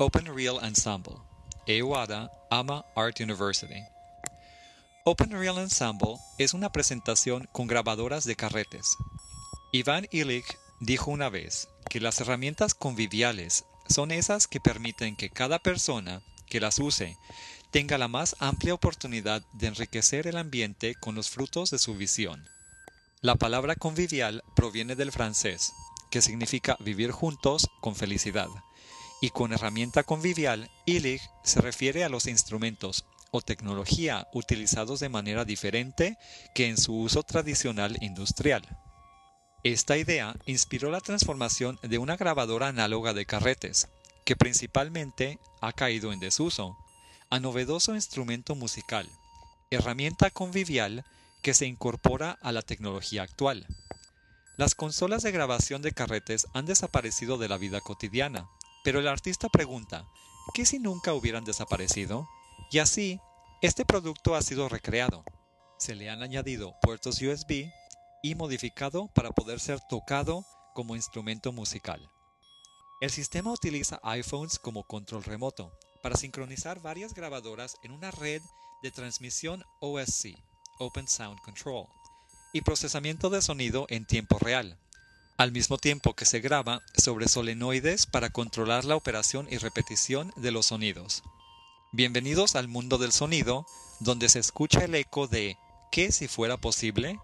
Open Reel Ensemble, EUADA, AMA Art University. Open Reel Ensemble es una presentación con grabadoras de carretes. Iván Illich dijo una vez que las herramientas conviviales son esas que permiten que cada persona que las use tenga la más amplia oportunidad de enriquecer el ambiente con los frutos de su visión. La palabra convivial proviene del francés, que significa vivir juntos con felicidad y con herramienta convivial, Illich se refiere a los instrumentos o tecnología utilizados de manera diferente que en su uso tradicional industrial. Esta idea inspiró la transformación de una grabadora análoga de carretes, que principalmente ha caído en desuso, a novedoso instrumento musical, herramienta convivial que se incorpora a la tecnología actual. Las consolas de grabación de carretes han desaparecido de la vida cotidiana, pero el artista pregunta, ¿qué si nunca hubieran desaparecido? Y así, este producto ha sido recreado. Se le han añadido puertos USB y modificado para poder ser tocado como instrumento musical. El sistema utiliza iPhones como control remoto para sincronizar varias grabadoras en una red de transmisión OSC, Open Sound Control, y procesamiento de sonido en tiempo real, al mismo tiempo que se graba sobre solenoides para controlar la operación y repetición de los sonidos. Bienvenidos al mundo del sonido, donde se escucha el eco de ¿qué si fuera posible?